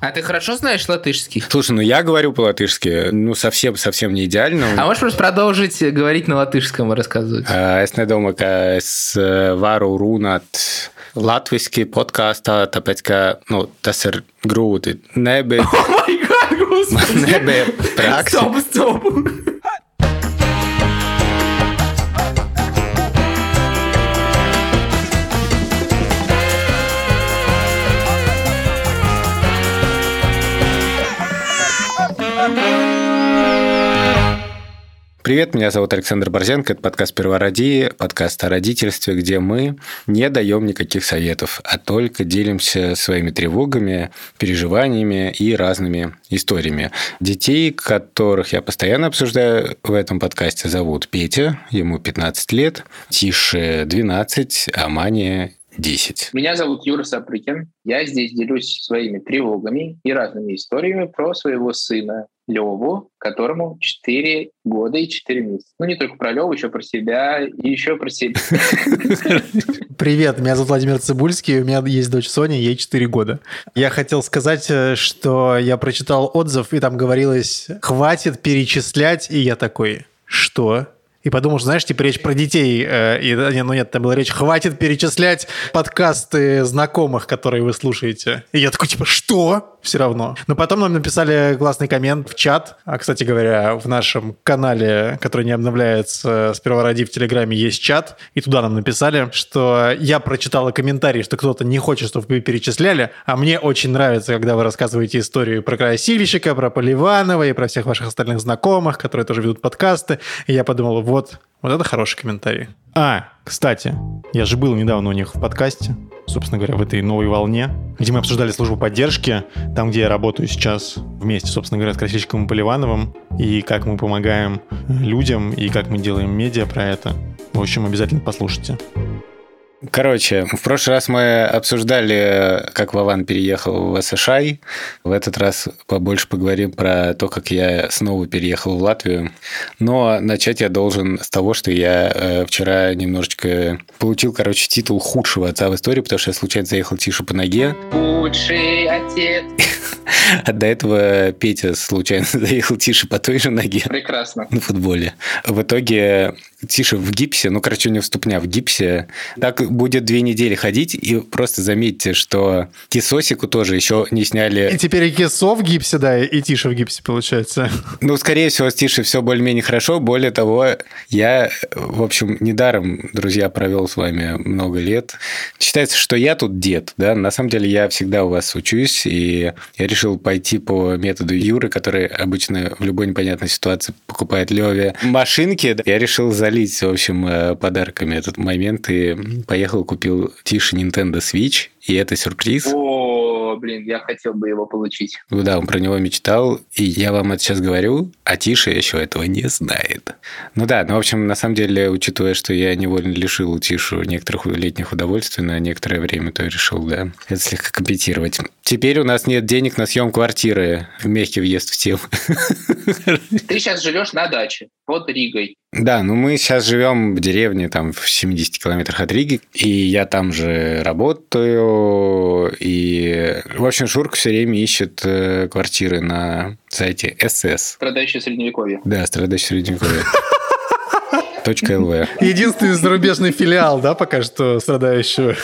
А ты хорошо знаешь латышский? Слушай, ну я говорю по-латышски, ну совсем-совсем не идеально. А можешь просто продолжить говорить на латышском и рассказывать? А, es nedomāju, ka es varu runāt latviski podkāstā, tāpēc, ka nu, tas ir grūti. Nebija, май гад, man господи! nebija praksa. Стоп, стоп! Привет, меня зовут Александр Борзенко, это подкаст «Первороди», подкаст о родительстве, где мы не даем никаких советов, а только делимся своими тревогами, переживаниями и разными историями. Детей, которых я постоянно обсуждаю в этом подкасте, зовут Петя, ему 15 лет, Тише 12, а Мане 10. Меня зовут Юра Сапрыкин. Я здесь делюсь своими тревогами и разными историями про своего сына Леву, которому 4 года и 4 месяца. Ну, не только про Леву, еще про себя и еще про себя. Привет, меня зовут Владимир Цибульский, у меня есть дочь Соня, ей 4 года. Я хотел сказать, э, что я прочитал отзыв, и там говорилось «хватит перечислять», и я такой «что?» И подумал, знаешь, типа речь про детей. э, И, не, ну нет, там была речь, хватит перечислять подкасты знакомых, которые вы слушаете. И я такой, типа, что? Все равно. Но потом нам написали классный коммент в чат. А, кстати говоря, в нашем канале, который не обновляется с Первороди в Телеграме, есть чат. И туда нам написали, что я прочитала комментарий, что кто-то не хочет, чтобы вы перечисляли, а мне очень нравится, когда вы рассказываете историю про Красильщика, про Поливанова и про всех ваших остальных знакомых, которые тоже ведут подкасты. И я подумал, вот, вот это хороший комментарий. А, кстати, я же был недавно у них в подкасте, собственно говоря, в этой новой волне, где мы обсуждали службу поддержки, там, где я работаю сейчас вместе, собственно говоря, с Красильщиком и Поливановым, и как мы помогаем людям, и как мы делаем медиа про это. В общем, обязательно послушайте. Короче, в прошлый раз мы обсуждали, как Вован переехал в США. В этот раз побольше поговорим про то, как я снова переехал в Латвию. Но начать я должен с того, что я э, вчера немножечко получил, короче, титул худшего отца в истории, потому что я случайно заехал тише по ноге. Лучший отец. А до этого Петя случайно заехал тише по той же ноге Прекрасно. на футболе. В итоге Тише в гипсе, ну, короче, у него ступня в гипсе. Так будет две недели ходить, и просто заметьте, что кисосику тоже еще не И сняли. теперь и Кесо в гипсе, да, и Тиша в гипсе, получается. Ну, скорее всего, с Тише все более-менее хорошо. Более того, я, в общем, недаром, друзья, провел с вами много лет. Считается, что я тут дед, да. На самом деле, я всегда у вас учусь, и я решил пойти по методу Юры, который обычно в любой непонятной ситуации покупает Леве машинки. Я решил залить, в общем, э, подарками этот момент и поехал, купил Тише Nintendo Switch, и это сюрприз. О, блин, я хотел бы его получить. Ну да, он про него мечтал, и я вам это сейчас говорю, а Тиша еще этого не знает. Ну да, ну в общем, на самом деле, учитывая, что я невольно лишил Тишу некоторых летних удовольствий на некоторое время, то решил, да, это слегка компенсировать. Теперь у нас нет денег на съем квартиры. Мягкий въезд в тему. Ты сейчас живешь на даче под Ригой. Да, ну мы сейчас живем в деревне, там, в 70 километрах от Риги, и я там же работаю, и, в общем, Шурка все время ищет э, квартиры на сайте СС. Страдающий средневековье. Да, страдающий средневековье. Точка ЛВ. Единственный зарубежный филиал, да, пока что страдающего.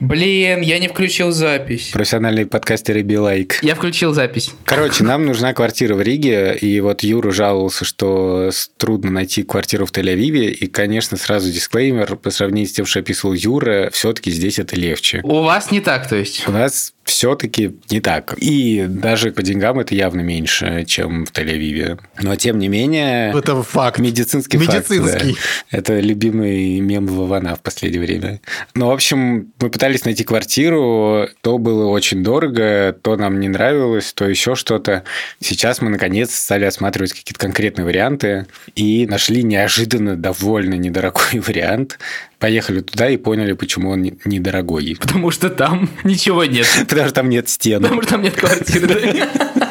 Блин, я не включил запись. Профессиональный подкастер и билайк. Я включил запись. Короче, нам нужна квартира в Риге, и вот Юра жаловался, что трудно найти квартиру в Тель-Авиве, и, конечно, сразу дисклеймер, по сравнению с тем, что описывал Юра, все-таки здесь это легче. У вас не так, то есть? У нас все-таки не так. И даже по деньгам это явно меньше, чем в Тель-Авиве. Но, тем не менее... Это факт. Медицинский, факт, Медицинский. да. Это любимый мем Вована в последнее время. Ну, в общем, мы пытались найти квартиру, то было очень дорого, то нам не нравилось, то еще что-то. Сейчас мы, наконец, стали осматривать какие-то конкретные варианты и нашли неожиданно довольно недорогой вариант. Поехали туда и поняли, почему он не- недорогой. Потому что там ничего нет. Потому что там нет стен. Потому что там нет квартиры.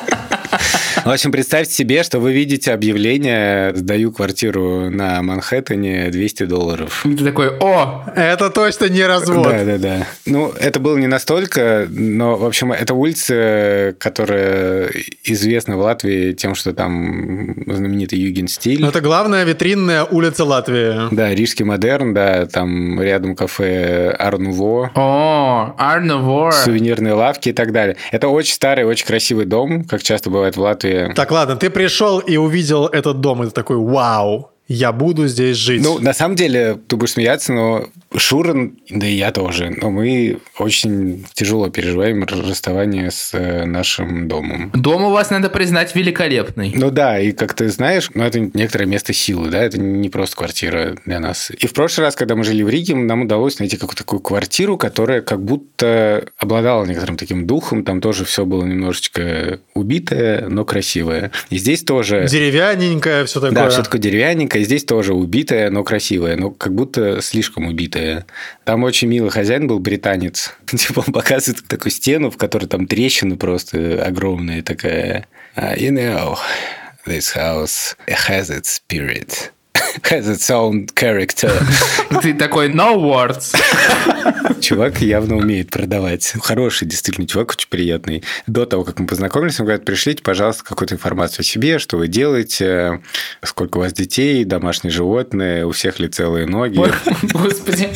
В общем, представьте себе, что вы видите объявление «Сдаю квартиру на Манхэттене 200 долларов». И ты такой, о, Это точно не развод. Да, да, да. Ну, это было не настолько, но, в общем, это улица, которая известна в Латвии тем, что там знаменитый юген-стиль. Но это главная витринная улица Латвии. Да, рижский модерн, да, там рядом кафе Арнуво, о, Арновор. сувенирные лавки и так далее. Это очень старый, очень красивый дом, как часто бывает в Латвии. Так, ладно, ты пришел и увидел этот дом, и ты такой, вау, я буду здесь жить. Ну, на самом деле, ты будешь смеяться, но Шурин, да и я тоже, но мы очень тяжело переживаем расставание с э, нашим домом. Дом у вас, надо признать, великолепный. Ну да, и как ты знаешь, ну это некоторое место силы, да, это не просто квартира для нас. И в прошлый раз, когда мы жили в Риге, нам удалось найти какую-то такую квартиру, которая как будто обладала некоторым таким духом, там тоже все было немножечко убитое, но красивое. И здесь тоже... Деревянненькое, все такое. Да, все такое деревянненькое. И здесь тоже убитое, но красивое. Но как будто слишком убитое. Там очень милый хозяин был, британец. Типа он показывает такую стену, в которой там трещины просто огромные такая. «Uh, You know, this house has its spirit. Has its own character. Ты такой, no words. Чувак явно умеет продавать. Хороший, действительно, чувак, очень приятный. До того, как мы познакомились, он говорит, пришлите, пожалуйста, какую-то информацию о себе, что вы делаете, сколько у вас детей, домашние животные, у всех ли целые ноги. Господи.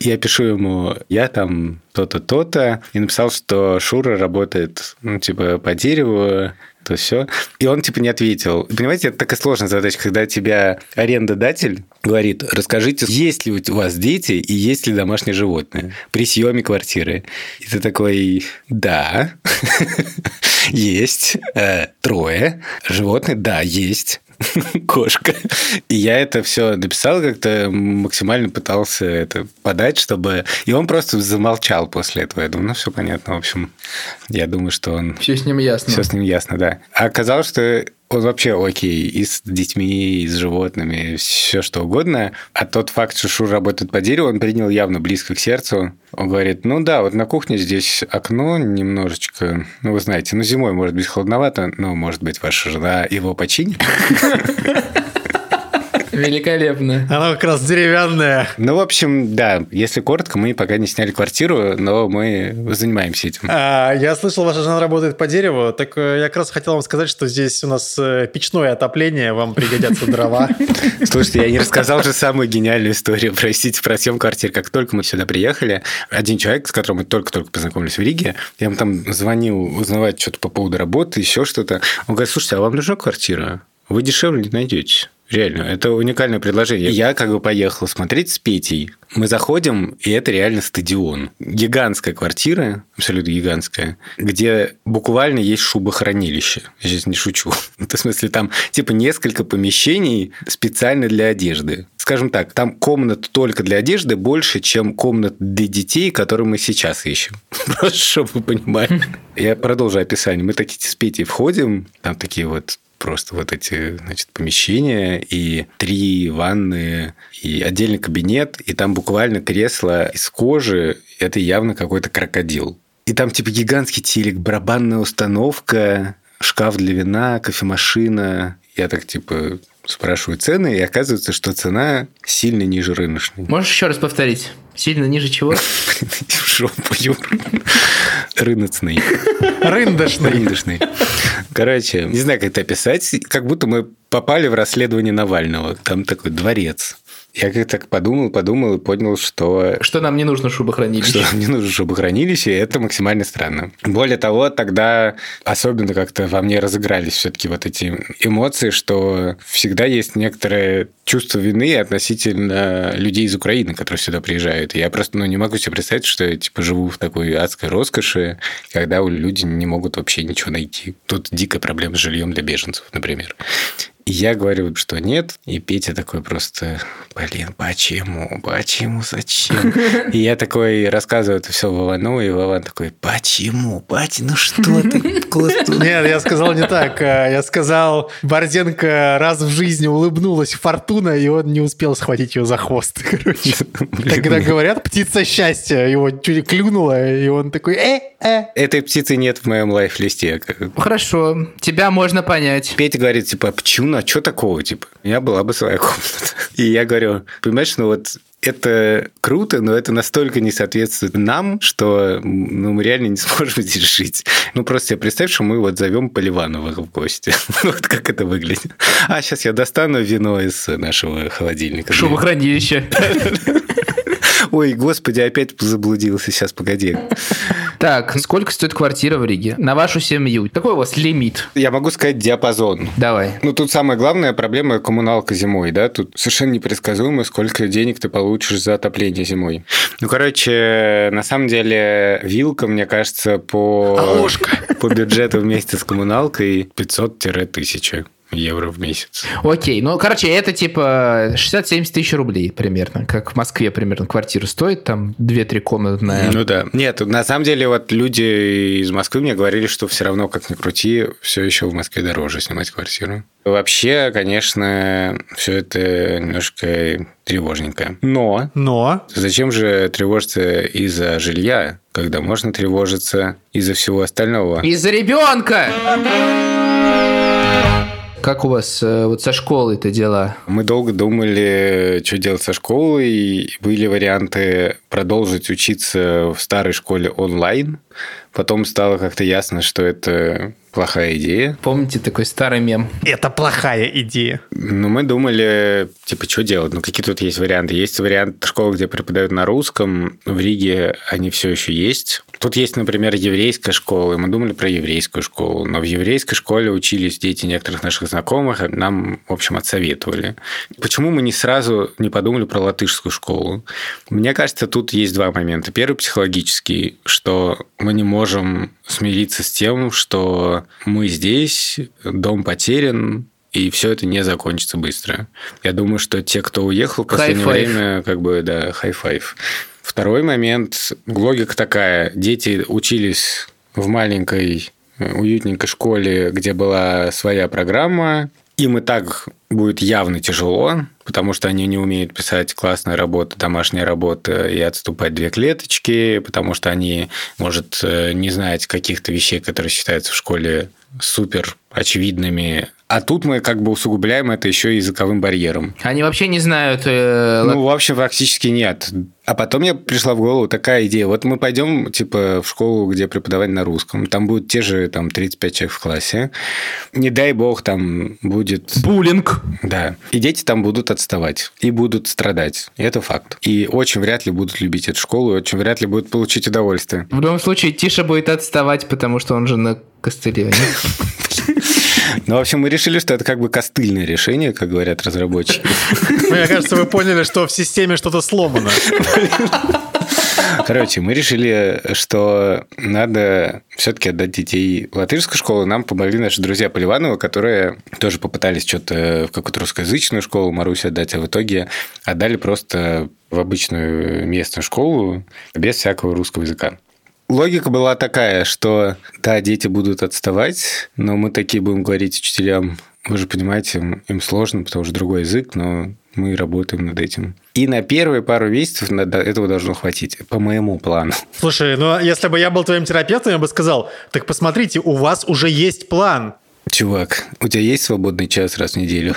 Я пишу ему, я там то-то, то-то, и написал, что Шура работает, ну, типа, по дереву, то все. И он, типа, не ответил. Понимаете, это такая сложная задача, когда тебя арендодатель говорит, расскажите, есть ли у вас дети и есть ли домашние животные при съеме квартиры. И ты такой, да, есть, Э, трое, животные, да, есть кошка. И я это все написал как-то, максимально пытался это подать, чтобы... И он просто замолчал после этого. Я думаю, ну, все понятно. В общем, я думаю, что он... Все с ним ясно. Все с ним ясно, да. А оказалось, что вообще окей, и с детьми, и с животными, все что угодно. А тот факт, что Шур работает по дереву, он принял явно близко к сердцу. Он говорит, ну да, вот на кухне здесь окно немножечко, ну вы знаете, ну зимой может быть холодновато, но может быть ваша жена его починит. Великолепно. Она как раз деревянная. Ну, в общем, да, если коротко, мы пока не сняли квартиру, но мы занимаемся этим. А, я слышал, ваша жена работает по дереву. Так э, я как раз хотел вам сказать, что здесь у нас э, печное отопление, вам пригодятся дрова. Слушайте, я не рассказал же самую гениальную историю, простите, про съем квартир. Как только мы сюда приехали, один человек, с которым мы только-только познакомились в Риге, я ему там звонил узнавать что-то по поводу работы, еще что-то. Он говорит, слушайте, а вам нужна квартира? Вы дешевле не найдете. Реально, это уникальное предложение. Я как бы поехал смотреть с Петей. Мы заходим, и это реально стадион. Гигантская квартира, абсолютно гигантская, где буквально есть шубохранилище. Я сейчас не шучу. Это в смысле там типа несколько помещений специально для одежды. Скажем так, там комнат только для одежды больше, чем комнат для детей, которые мы сейчас ищем. Просто чтобы вы понимали. Я продолжу описание. Мы такие с Петей входим, там такие вот просто вот эти, значит, помещения и три ванны и отдельный кабинет, и там буквально кресло из кожи, это явно какой-то крокодил. И там типа гигантский телек, барабанная установка, шкаф для вина, кофемашина. Я так типа спрашиваю цены, и оказывается, что цена сильно ниже рыночной. Можешь еще раз повторить? Сильно ниже чего? Жопу, Юр. Рыночный. Рындошный. Рындошный. Короче, не знаю, как это описать. Как будто мы попали в расследование Навального. Там такой дворец. Я как так подумал, подумал и понял, что Что нам не нужно шубохранилище. что мне нужно шубохранилище, и это максимально странно. Более того, тогда особенно как-то во мне разыгрались все-таки вот эти эмоции, что всегда есть некоторое чувство вины относительно людей из Украины, которые сюда приезжают. И я просто ну, не могу себе представить, что я типа живу в такой адской роскоши, когда люди не могут вообще ничего найти. Тут дикая проблема с жильем для беженцев, например. Я говорю, что нет. И Петя такой просто, блин, почему? Почему? Зачем? И я такой рассказываю это все Вовану, и Вован такой, почему? Батя, ну что ты? Нет, я сказал не так. А, Я сказал, Борзенко раз в жизни улыбнулась фортуна, и он не успел схватить ее за хвост. Короче. Когда говорят, птица счастья, его чуть клюнула, и он такой, э, э. Этой птицы нет в моем лайф-листе. Хорошо, тебя можно понять. Петя говорит, типа, «А почему, а что такого, типа? У меня была бы своя комната. И я говорю, понимаешь, ну вот это круто, но это настолько не соответствует нам, что ну, мы реально не сможем здесь жить. Ну, просто себе представь, что мы вот зовем Поливанова в гости. вот как это выглядит. А, сейчас я достану вино из нашего холодильника. Шубохранилище. Ой, господи, опять заблудился. Сейчас, погоди. Так, сколько стоит квартира в Риге? На вашу семью. Какой у вас лимит? Я могу сказать диапазон. Давай. Ну, тут самая главная проблема – коммуналка зимой, да? Тут совершенно непредсказуемо, сколько денег ты получишь за отопление зимой. Ну, короче, на самом деле, вилка, мне кажется, по, а ложка? по бюджету вместе с коммуналкой 500-1000 евро в месяц. Окей, ну, короче, это типа 60-70 тысяч рублей примерно, как в Москве примерно квартира стоит, там 2-3 комнатная. Ну да. Нет, на самом деле вот люди из Москвы мне говорили, что все равно, как ни крути, все еще в Москве дороже снимать квартиру. Вообще, конечно, все это немножко тревожненько. Но... Но... Зачем же тревожиться из-за жилья, когда можно тревожиться из-за всего остального? Из-за ребенка! Как у вас э, вот со школой-то дела? Мы долго думали, что делать со школой. Были варианты продолжить учиться в старой школе онлайн. Потом стало как-то ясно, что это плохая идея. Помните такой старый мем? Это плохая идея. Ну, мы думали, типа, что делать? Ну, какие тут есть варианты? Есть вариант школы, где преподают на русском. В Риге они все еще есть. Тут есть, например, еврейская школа, и мы думали про еврейскую школу. Но в еврейской школе учились дети некоторых наших знакомых, нам, в общем, отсоветовали. Почему мы не сразу не подумали про латышскую школу? Мне кажется, тут есть два момента. Первый психологический, что мы не можем смириться с тем, что мы здесь, дом потерян, и все это не закончится быстро. Я думаю, что те, кто уехал в последнее время, как бы, да, high five. Второй момент. Логика такая. Дети учились в маленькой уютненькой школе, где была своя программа, им и так будет явно тяжело, потому что они не умеют писать классные работы, домашняя работа и отступать две клеточки, потому что они, может, э, не знать каких-то вещей, которые считаются в школе супер очевидными. А тут мы как бы усугубляем это еще языковым барьером. Они вообще не знают... Э, ну, в общем, практически нет. А потом мне пришла в голову такая идея. Вот мы пойдем, типа, в школу, где преподавать на русском. Там будут те же, там, 35 человек в классе. Не дай бог, там будет... Буллинг. Да. И дети там будут отставать. И будут страдать. И это факт. И очень вряд ли будут любить эту школу. И очень вряд ли будут получить удовольствие. В любом случае, Тиша будет отставать, потому что он же на костыле. Ну, в общем, мы решили, что это как бы костыльное решение, как говорят разработчики. Мне кажется, вы поняли, что в системе что-то сломано. Короче, мы решили, что надо все-таки отдать детей в латышскую школу. Нам помогли наши друзья Поливанова, которые тоже попытались что-то в какую-то русскоязычную школу Маруси отдать, а в итоге отдали просто в обычную местную школу без всякого русского языка. Логика была такая, что да, дети будут отставать, но мы такие будем говорить учителям, вы же понимаете, им, им сложно, потому что другой язык, но мы работаем над этим. И на первые пару месяцев этого должно хватить, по моему плану. Слушай, ну если бы я был твоим терапевтом, я бы сказал, так посмотрите, у вас уже есть план. Чувак, у тебя есть свободный час раз в неделю?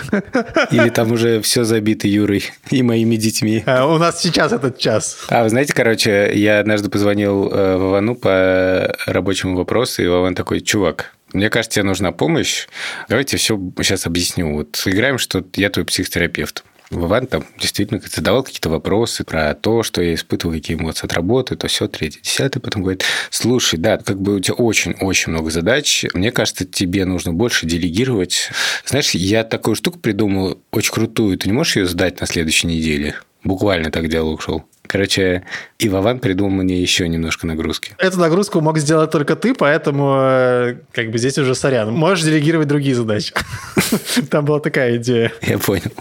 Или там уже все забито Юрой и моими детьми? А, у нас сейчас этот час. А, вы знаете, короче, я однажды позвонил э, Вовану по рабочему вопросу, и Вован такой, чувак, мне кажется, тебе нужна помощь. Давайте все сейчас объясню. Вот играем, что я твой психотерапевт. Вован там действительно задавал какие-то вопросы про то, что я испытывал, какие эмоции от работы, то все, третье, десятое. Потом говорит, слушай, да, как бы у тебя очень-очень много задач. Мне кажется, тебе нужно больше делегировать. Знаешь, я такую штуку придумал, очень крутую. Ты не можешь ее сдать на следующей неделе? Буквально так диалог шел. Короче, и Вован придумал мне еще немножко нагрузки. Эту нагрузку мог сделать только ты, поэтому э, как бы здесь уже сорян. Можешь делегировать другие задачи. Там была такая идея. Я понял.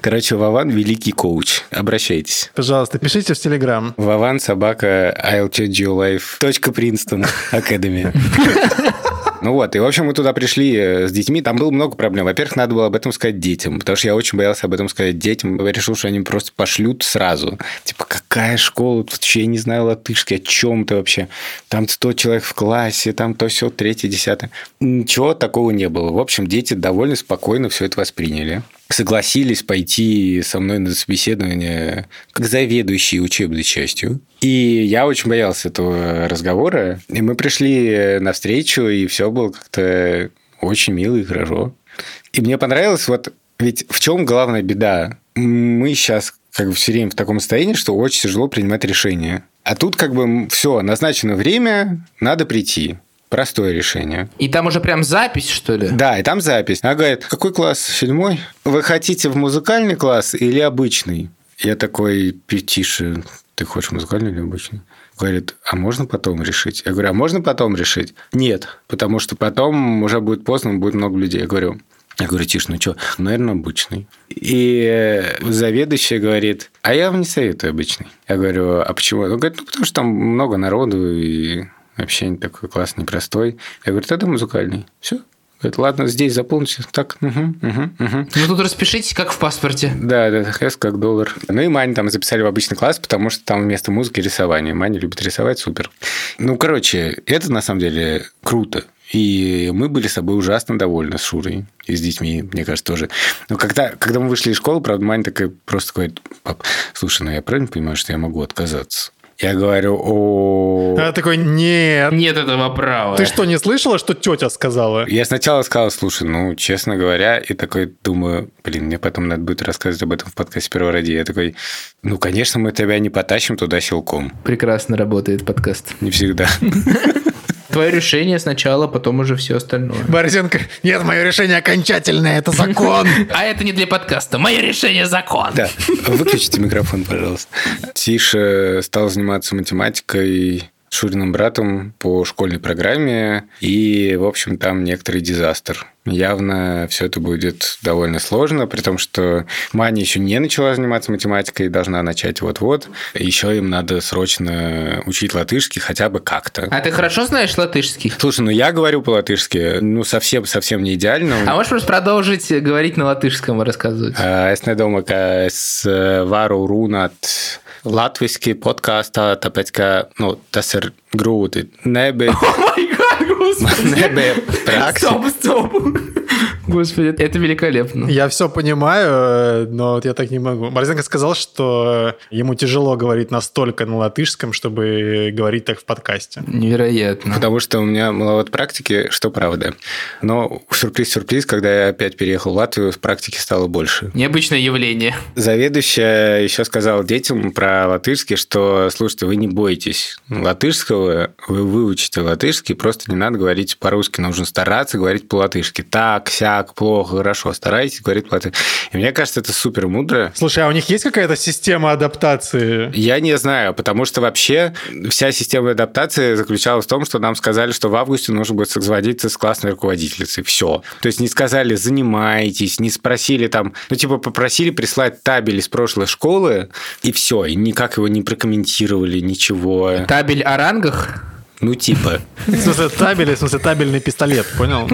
Короче, Вован – великий коуч. Обращайтесь. Пожалуйста, пишите в Телеграм. Вован собака I'll change your life. Princeton Academy. Ну вот, и, в общем, мы туда пришли э, с детьми, там было много проблем. Во-первых, надо было об этом сказать детям, потому что я очень боялся об этом сказать детям. Я решил, что они просто пошлют сразу. Типа, какая школа? Тут вообще я не знаю латышский, о чем ты вообще? Там 100 человек в классе, там то все, третье, десятое. Ничего такого не было. В общем, дети довольно спокойно все это восприняли согласились пойти со мной на собеседование как заведующий учебной частью. И я очень боялся этого разговора. И мы пришли на встречу, и все было как-то очень мило и хорошо. И мне понравилось, вот ведь в чем главная беда? Мы сейчас как бы все время в таком состоянии, что очень тяжело принимать решения. А тут как бы все, назначено время, надо прийти. Простое решение. И там уже прям запись, что ли? Да, и там запись. Она говорит, какой класс седьмой? Вы хотите в музыкальный класс или обычный? Я такой, тише, ты хочешь музыкальный или обычный? Говорит, а можно потом решить? Я говорю, а можно потом решить? Нет, потому что потом уже будет поздно, будет много людей. Я говорю, я говорю, тише, ну что, наверное, обычный. И заведующая говорит, а я вам не советую обычный. Я говорю, а почему? Он говорит, ну, потому что там много народу, и Вообще такой класс непростой. Я говорю, это музыкальный. Все, Говорит, ладно, здесь заполните. Так, угу, угу, угу. Ну, тут распишитесь, как в паспорте. Да, да, С как доллар. Ну, и Мань там записали в обычный класс, потому что там вместо музыки рисование. Маня любит рисовать, супер. Ну, короче, это на самом деле круто. И мы были с собой ужасно довольны с Шурой и с детьми, мне кажется, тоже. Но когда, когда мы вышли из школы, правда, Маня такая просто говорит, пап, слушай, ну я правильно понимаю, что я могу отказаться? Я говорю, о... А такой, нет. Нет этого права. Ты что, не слышала, что тетя сказала? Я сначала сказал, слушай, ну, честно говоря, и такой думаю, блин, мне потом надо будет рассказывать об этом в подкасте «Первородие». Я такой, ну, конечно, мы тебя не потащим туда силком. Прекрасно работает подкаст. Не всегда. Твое решение сначала, потом уже все остальное. Борзенко, нет, мое решение окончательное, это закон. А это не для подкаста. Мое решение закон. Да, выключите микрофон, пожалуйста. Тише стал заниматься математикой Шуриным братом по школьной программе, и, в общем, там некоторый дизастер. Явно все это будет довольно сложно, при том, что Маня еще не начала заниматься математикой, должна начать вот-вот. Еще им надо срочно учить латышский хотя бы как-то. А ты хорошо знаешь латышский? Слушай, ну я говорю по-латышски, ну совсем-совсем не идеально. А можешь просто продолжить говорить на латышском и рассказывать? Es nedomāju, ka es varu runāt latviešu podkāstā, tāpēc ka nu, tas ir grūti. Nebija. Oh God, nebija praksa. Господи, это великолепно. Я все понимаю, но вот я так не могу. Борзенко сказал, что ему тяжело говорить настолько на латышском, чтобы говорить так в подкасте. Невероятно. Потому что у меня маловато практики, что правда. Но сюрприз-сюрприз, когда я опять переехал в Латвию, практики стало больше. Необычное явление. Заведующая еще сказала детям про латышский, что, слушайте, вы не бойтесь латышского, вы выучите латышский, просто не надо говорить по-русски, нужно стараться говорить по-латышски. Так, сяк, плохо, хорошо, старайтесь говорить по-латышски. И мне кажется, это супер мудро. Слушай, а у них есть какая-то система адаптации? Я не знаю, потому что вообще вся система адаптации заключалась в том, что нам сказали, что в августе нужно будет созвониться с классной руководительницей. Все. То есть не сказали «занимайтесь», не спросили там, ну типа попросили прислать табель из прошлой школы, и все, и никак его не прокомментировали, ничего. Табель о рангах? Ну типа. В смысле табель, в смысле табельный пистолет, понял?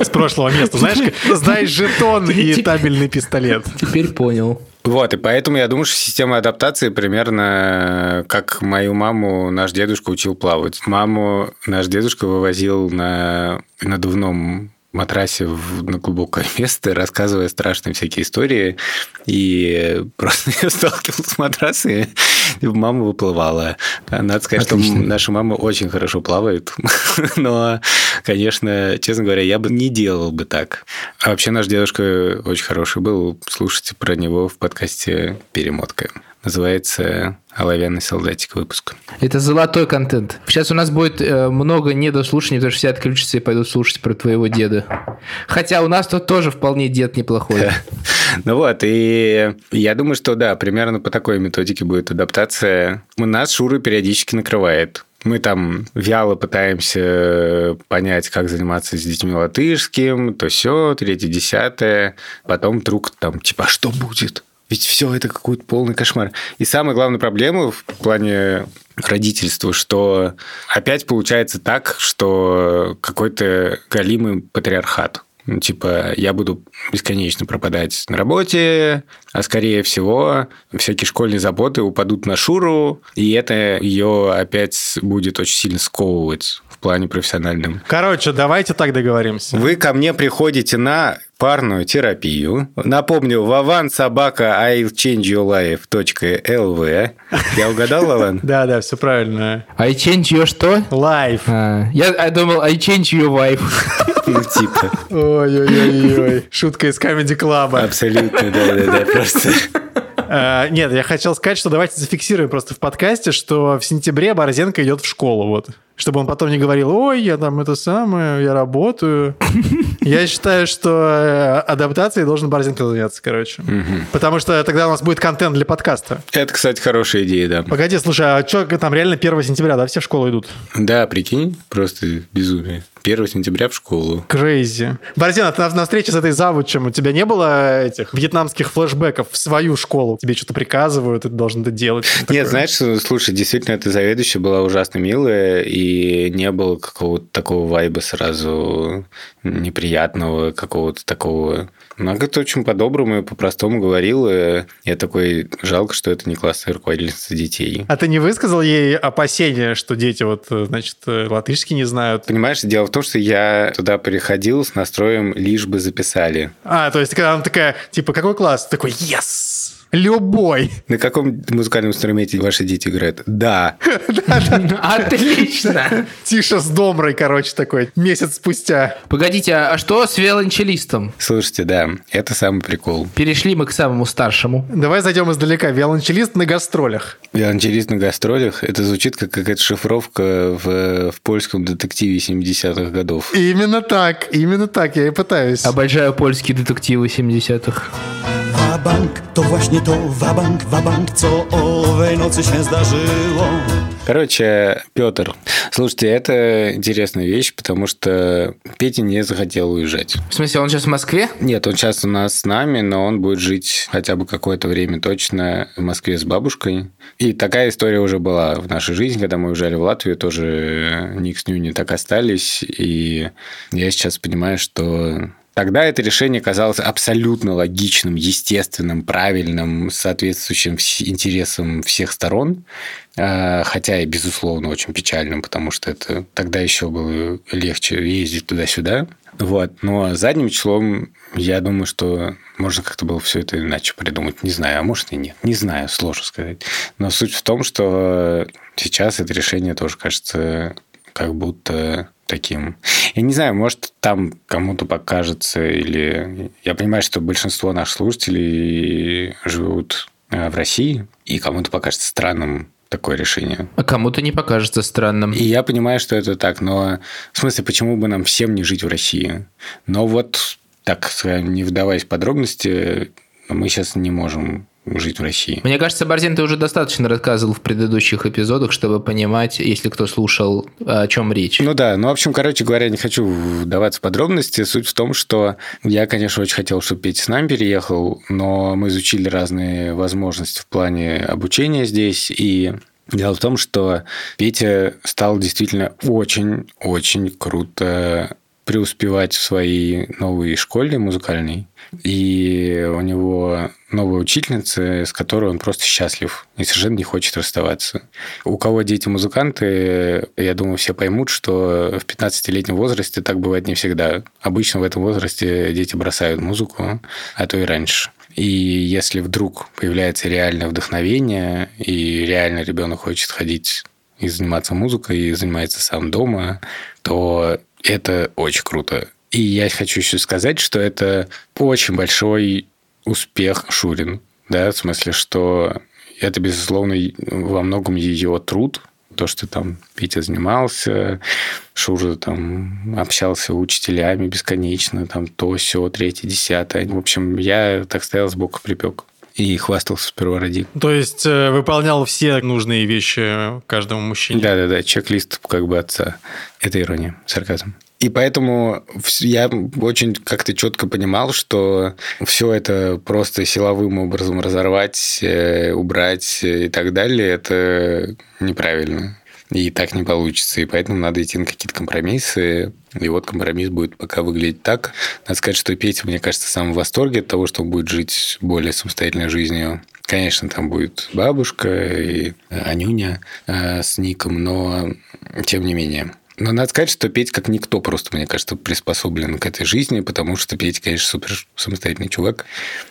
С прошлого места. Знаешь, знаешь жетон и табельный пистолет. Теперь понял. Вот, и поэтому я думаю, что система адаптации примерно как мою маму наш дедушка учил плавать. Маму наш дедушка вывозил на надувном матрасе в, на глубокое место, рассказывая страшные всякие истории. И просто я сталкивался с матрасами, и мама выплывала. Надо сказать, Отлично. что наша мама очень хорошо плавает. Но, конечно, честно говоря, я бы не делал бы так. А вообще наш дедушка очень хороший был. Слушайте про него в подкасте «Перемотка». Называется «Оловянный солдатик» выпуск. Это золотой контент. Сейчас у нас будет э, много недослушаний, потому что все отключатся и пойдут слушать про твоего деда. Хотя у нас тут тоже вполне дед неплохой. Ну вот, и я думаю, что да, примерно по такой методике будет адаптация. Нас Шура периодически накрывает. Мы там вяло пытаемся понять, как заниматься с детьми латышским, то все, третье, десятое. Потом вдруг там, типа, а что будет? Ведь все это какой-то полный кошмар. И самая главная проблема в плане родительству, что опять получается так, что какой-то галимый патриархат. Ну, типа, я буду бесконечно пропадать на работе, а скорее всего всякие школьные заботы упадут на Шуру, и это ее опять будет очень сильно сковывать в плане профессиональном. Короче, давайте так договоримся. Вы ко мне приходите на парную терапию. Напомню, Вован собака I'll change your life.lv. Я угадал, Вован? Да, да, все правильно. I change your что? Life. А, я, думал, I change your wife. Ну, типа. Ой-ой-ой. Шутка из Comedy Club. Абсолютно, да-да-да, просто... А, Нет, я хотел сказать, что давайте зафиксируем просто в подкасте, что в сентябре Борзенко идет в школу, вот. Чтобы он потом не говорил, ой, я там это самое, я работаю. Я считаю, что э, адаптацией должен Борзенко заняться, короче. Потому что тогда у нас будет контент для подкаста. Это, кстати, хорошая идея, да. Погоди, слушай, а что там реально 1 сентября, да, все в школу идут? Да, прикинь, просто безумие. 1 сентября в школу. Крейзи. Борзен, а ты на, на встрече с этой завучем, у тебя не было этих вьетнамских флешбеков в свою школу? Тебе что-то приказывают, ты должен это делать? Нет, такое? знаешь, слушай, действительно, эта заведующая была ужасно милая, и не было какого-то такого вайба сразу неприятного, какого-то такого... Она как-то очень по-доброму и по-простому говорила. Я такой, жалко, что это не классная руководительница детей. А ты не высказал ей опасения, что дети вот, э, значит, э, латышский не знают? Понимаешь, дело в том, что я туда приходил с настроем «лишь бы записали». А, то есть, когда она такая, типа, какой класс? Такой, yes! Любой! На каком музыкальном инструменте ваши дети играют? Да. Отлично. Тише с домрой, короче, такой, месяц спустя. Погодите, а а что с виолончелистом? Слушайте, да, это самый прикол. Перешли мы к самому старшему. Давай зайдем издалека. Виолончелист на гастролях. Виолончелист на гастролях, это звучит как какая-то шифровка в, в польском детективе 70-х годов. Именно так, именно так, я и пытаюсь. Обожаю польские детективы 70-х. Wabank, to właśnie to wabank, wabank, co owej nocy się zdarzyło. Короче, Петр, слушайте, это интересная вещь, потому что Петя не захотел уезжать. В смысле, он сейчас в Москве? Нет, он сейчас у нас с нами, но он будет жить хотя бы какое-то время точно в Москве с бабушкой. И такая история уже была в нашей жизни, когда мы уезжали в Латвию, тоже Ник с Нюни так остались. И я сейчас понимаю, что Тогда это решение казалось абсолютно логичным, естественным, правильным, соответствующим интересам всех сторон, А, хотя и, безусловно, очень печальным, потому что это тогда еще было легче ездить туда-сюда. Вот. Но задним числом я думаю, что можно как-то было все это иначе придумать. Не знаю, а может и нет. Не знаю, сложно сказать. Но суть в том, что сейчас это решение тоже кажется как будто таким. Я не знаю, может, там кому-то покажется, или... Я понимаю, что большинство наших слушателей живут э, в России, и кому-то покажется странным такое решение. А кому-то не покажется странным. И я понимаю, что это так, но в смысле, почему бы нам всем не жить в России? Но вот, так не вдаваясь в подробности, мы сейчас не можем жить в России. Мне кажется, Борзин, ты уже достаточно рассказывал в предыдущих эпизодах, чтобы понимать, если кто слушал, о чем речь. Ну да, ну, в общем, короче говоря, не хочу вдаваться в подробности. Суть в том, что я, конечно, очень хотел, чтобы Петя с нами переехал, но мы изучили разные возможности в плане обучения здесь, и Дело в том, что Петя стал действительно очень-очень круто преуспевать в своей новой школе музыкальной. И у него новая учительница, с которой он просто счастлив и совершенно не хочет расставаться. У кого дети музыканты, я думаю, все поймут, что в 15-летнем возрасте так бывает не всегда. Обычно в этом возрасте дети бросают музыку, а то и раньше. И если вдруг появляется реальное вдохновение, и реально ребенок хочет ходить и заниматься музыкой, и занимается сам дома, то это очень круто. И я хочу еще сказать, что это очень большой успех Шурин. Да, в смысле, что это, безусловно, во многом ее труд, то, что там Петя занимался, Шура там общался учителями бесконечно, там то, все, третье, десятое. В общем, я так стоял сбоку припек и хвастался сперва ради. То есть э, выполнял все нужные вещи каждому мужчине. Да-да-да, чек-лист как бы отца. Это ирония, сарказм. И поэтому я очень как-то четко понимал, что все это просто силовым образом разорвать, э, убрать и так далее, это неправильно. И так не получится. И поэтому надо идти на какие-то компромиссы. И вот компромисс будет пока выглядеть так. Надо сказать, что Петя, мне кажется, сам в восторге от того, что он будет жить более самостоятельной жизнью. Конечно, там будет бабушка и Анюня э, с ником, но тем не менее. Но надо сказать, что Петь как никто просто, мне кажется, приспособлен к этой жизни, потому что Петь, конечно, супер самостоятельный чувак,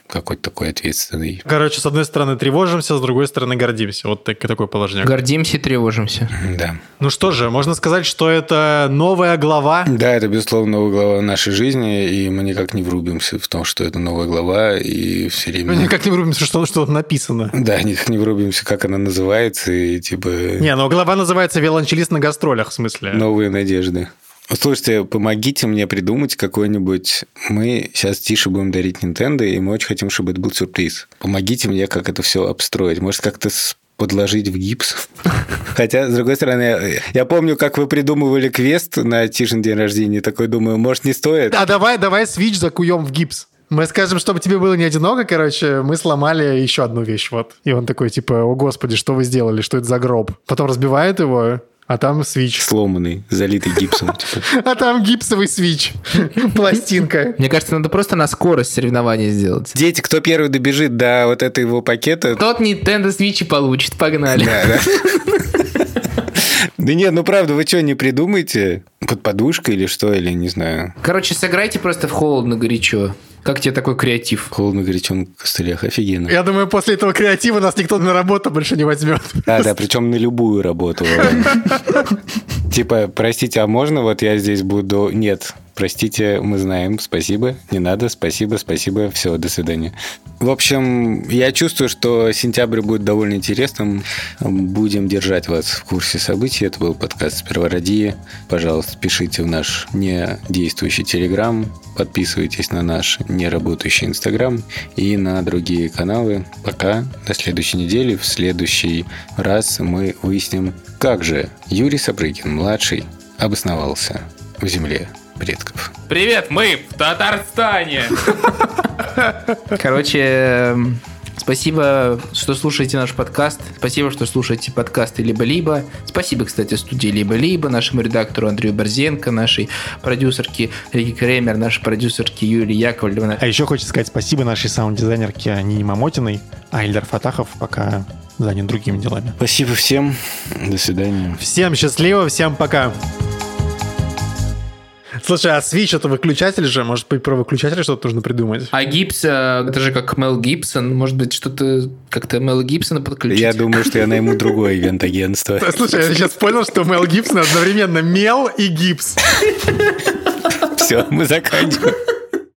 какой-то такой ответственный. Короче, с одной стороны тревожимся, с другой стороны гордимся. Вот так- такое положение. Гордимся и тревожимся. Да. Ну что же, можно сказать, что это новая глава. Да, это, безусловно, новая глава нашей жизни, и мы никак не врубимся в том, что это новая глава, и все время... Мы никак не врубимся, что, что написано. Да, никак не врубимся, как она называется, и типа Не, ну глава называется «Виолончелист на гастролях», в смысле. Новые надежды. Слушайте, помогите мне придумать какой-нибудь... Мы сейчас тише будем дарить Nintendo, и мы очень хотим, чтобы это был сюрприз. Помогите мне, как это все обстроить. Может, как-то подложить в гипс. Хотя, с другой стороны, я помню, как вы придумывали квест на Тишин день рождения. Такой думаю, может, не стоит? А давай, давай свич закуем в гипс. Мы скажем, чтобы тебе было не одиноко, короче, мы сломали еще одну вещь, вот. И он такой, типа, о господи, что вы сделали, что это за гроб? Потом разбивает его, а там свич. Сломанный, залитый гипсом. типа. А там гипсовый свич. Пластинка. Мне кажется, надо просто на скорость соревнования сделать. Дети, кто первый добежит до вот этого его пакета, Тот Nintendo Switch и получит. Погнали. Да, да. Да нет, ну правда, вы что, не придумаете? Под подушкой или что, или не знаю. Короче, сыграйте просто в холодно-горячо. Как тебе такой креатив? Холодно горячо на костылях, офигенно. Я думаю, после этого креатива нас никто на работу больше не возьмет. Да, да, причем на любую работу. Типа, простите, а можно вот я здесь буду... Нет, простите, мы знаем, спасибо, не надо, спасибо, спасибо, все, до свидания. В общем, я чувствую, что сентябрь будет довольно интересным. Будем держать вас в курсе событий. Это был подкаст «Сперва ради». Пожалуйста, пишите в наш недействующий Телеграм, подписывайтесь на наш неработающий Инстаграм и на другие каналы. Пока. До следующей недели. В следующий раз мы выясним, как же Юрий Сапрыкин, младший, обосновался в земле предков. Привет, мы в Татарстане! Короче, эм, спасибо, что слушаете наш подкаст. Спасибо, что слушаете подкасты «Либо-либо». Спасибо, кстати, студии «Либо-либо», нашему редактору Андрею Борзенко, нашей продюсерке Рике Кремер, нашей продюсерке Юлии Яковлевна. А еще хочется сказать спасибо нашей саунд-дизайнерке Нине Мамотиной, а Ильдар Фатахов пока занят другими делами. Спасибо всем. До свидания. Всем счастливо, всем пока. Слушай, а свич это выключатель же? Может быть, про выключатель что-то нужно придумать? А Гибс, э, это же как Мел Гибсон. Может быть, что-то как-то Мела Гибсона подключить? Я думаю, что я найму другое ивент-агентство. Слушай, я сейчас понял, что Мел Гибсон одновременно мел и гипс. Все, мы заканчиваем.